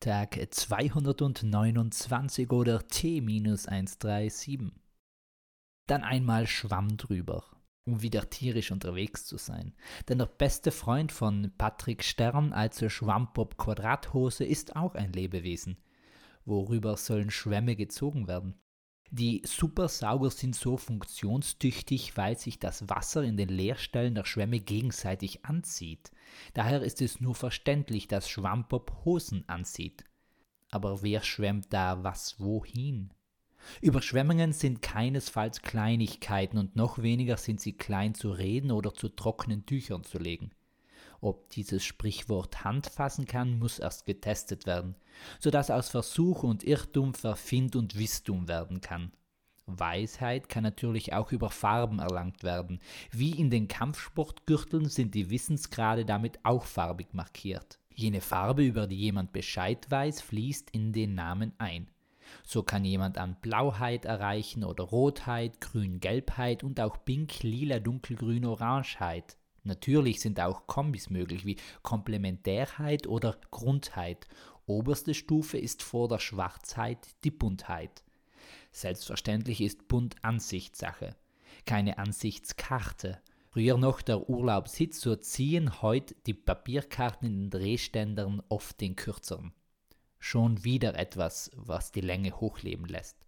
Tag 229 oder T-137. Dann einmal Schwamm drüber, um wieder tierisch unterwegs zu sein. Denn der beste Freund von Patrick Stern, also Schwammbob Quadrathose, ist auch ein Lebewesen. Worüber sollen Schwämme gezogen werden? Die Supersauger sind so funktionstüchtig, weil sich das Wasser in den Leerstellen der Schwämme gegenseitig anzieht. Daher ist es nur verständlich, dass Schwammbob Hosen anzieht. Aber wer schwemmt da was wohin? Überschwemmungen sind keinesfalls Kleinigkeiten und noch weniger sind sie klein zu reden oder zu trockenen Tüchern zu legen. Ob dieses Sprichwort Hand fassen kann, muss erst getestet werden, so dass aus Versuch und Irrtum Verfind und Wisstum werden kann. Weisheit kann natürlich auch über Farben erlangt werden. Wie in den Kampfsportgürteln sind die Wissensgrade damit auch farbig markiert. Jene Farbe, über die jemand Bescheid weiß, fließt in den Namen ein. So kann jemand an Blauheit erreichen oder Rotheit, Grün-Gelbheit und auch Pink, Lila, Dunkelgrün, Orangeheit. Natürlich sind auch Kombis möglich, wie Komplementärheit oder Grundheit. Oberste Stufe ist vor der Schwarzheit die Buntheit. Selbstverständlich ist bunt Ansichtssache, keine Ansichtskarte. Früher noch der Urlaubssitz, so ziehen heute die Papierkarten in den Drehständern oft den kürzeren. Schon wieder etwas, was die Länge hochleben lässt.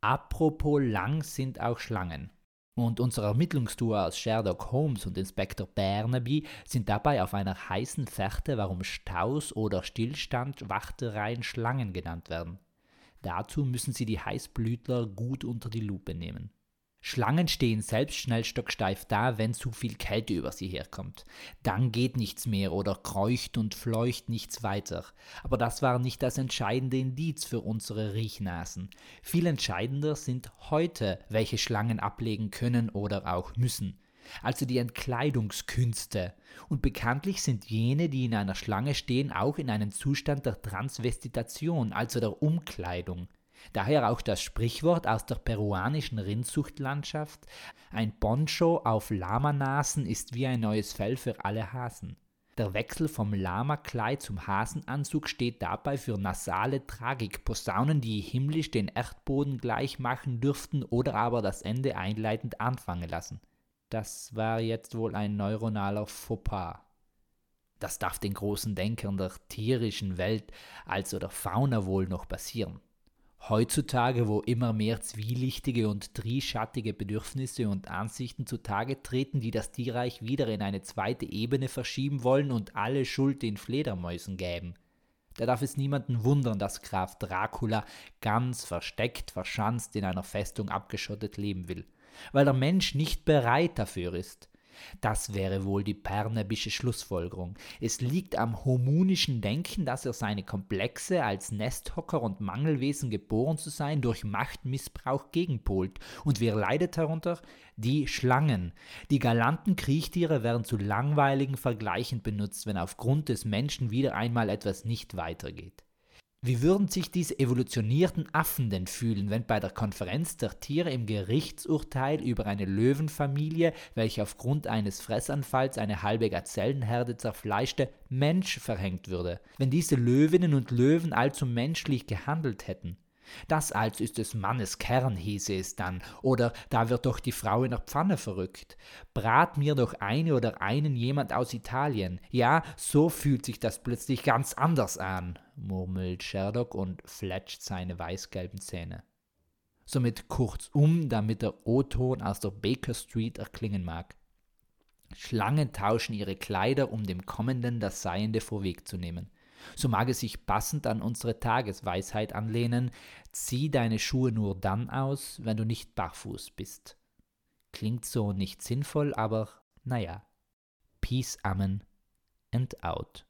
Apropos lang sind auch Schlangen. Und unser Ermittlungstour aus Sherlock Holmes und Inspektor Barnaby sind dabei auf einer heißen Fährte, warum Staus oder Stillstand Wachtereien Schlangen genannt werden. Dazu müssen sie die Heißblütler gut unter die Lupe nehmen. Schlangen stehen selbst schnell stocksteif da, wenn zu viel Kälte über sie herkommt. Dann geht nichts mehr oder kreucht und fleucht nichts weiter. Aber das war nicht das entscheidende Indiz für unsere Riechnasen. Viel entscheidender sind heute, welche Schlangen ablegen können oder auch müssen. Also die Entkleidungskünste. Und bekanntlich sind jene, die in einer Schlange stehen, auch in einem Zustand der Transvestitation, also der Umkleidung. Daher auch das Sprichwort aus der peruanischen Rindzuchtlandschaft, ein Poncho auf Lamanasen ist wie ein neues Fell für alle Hasen. Der Wechsel vom Lamakleid zum Hasenanzug steht dabei für nasale Tragik, Posaunen, die himmlisch den Erdboden gleich machen dürften oder aber das Ende einleitend anfangen lassen. Das war jetzt wohl ein neuronaler Fauxpas. Das darf den großen Denkern der tierischen Welt, also der Fauna wohl noch passieren. Heutzutage, wo immer mehr zwielichtige und trischattige Bedürfnisse und Ansichten zutage treten, die das Tierreich wieder in eine zweite Ebene verschieben wollen und alle Schuld den Fledermäusen gäben. Da darf es niemanden wundern, dass Graf Dracula ganz versteckt, verschanzt in einer Festung abgeschottet leben will, weil der Mensch nicht bereit dafür ist. Das wäre wohl die Pernebische Schlussfolgerung. Es liegt am homunischen Denken, dass er seine Komplexe als Nesthocker und Mangelwesen geboren zu sein durch Machtmissbrauch gegenpolt. Und wer leidet darunter? Die Schlangen. Die galanten Kriechtiere werden zu langweiligen Vergleichen benutzt, wenn aufgrund des Menschen wieder einmal etwas nicht weitergeht. Wie würden sich diese evolutionierten Affen denn fühlen, wenn bei der Konferenz der Tiere im Gerichtsurteil über eine Löwenfamilie, welche aufgrund eines Fressanfalls eine halbe Gazellenherde zerfleischte, Mensch verhängt würde? Wenn diese Löwinnen und Löwen allzu menschlich gehandelt hätten? Das also ist des Mannes Kern, hieße es dann, oder da wird doch die Frau in der Pfanne verrückt. Brat mir doch eine oder einen jemand aus Italien. Ja, so fühlt sich das plötzlich ganz anders an, murmelt Sherlock und fletscht seine weißgelben Zähne. Somit kurzum, damit der O-Ton aus der Baker Street erklingen mag. Schlangen tauschen ihre Kleider, um dem Kommenden das Seiende vorwegzunehmen. So mag es sich passend an unsere Tagesweisheit anlehnen, zieh deine Schuhe nur dann aus, wenn du nicht barfuß bist. Klingt so nicht sinnvoll, aber naja. Peace, Amen and out.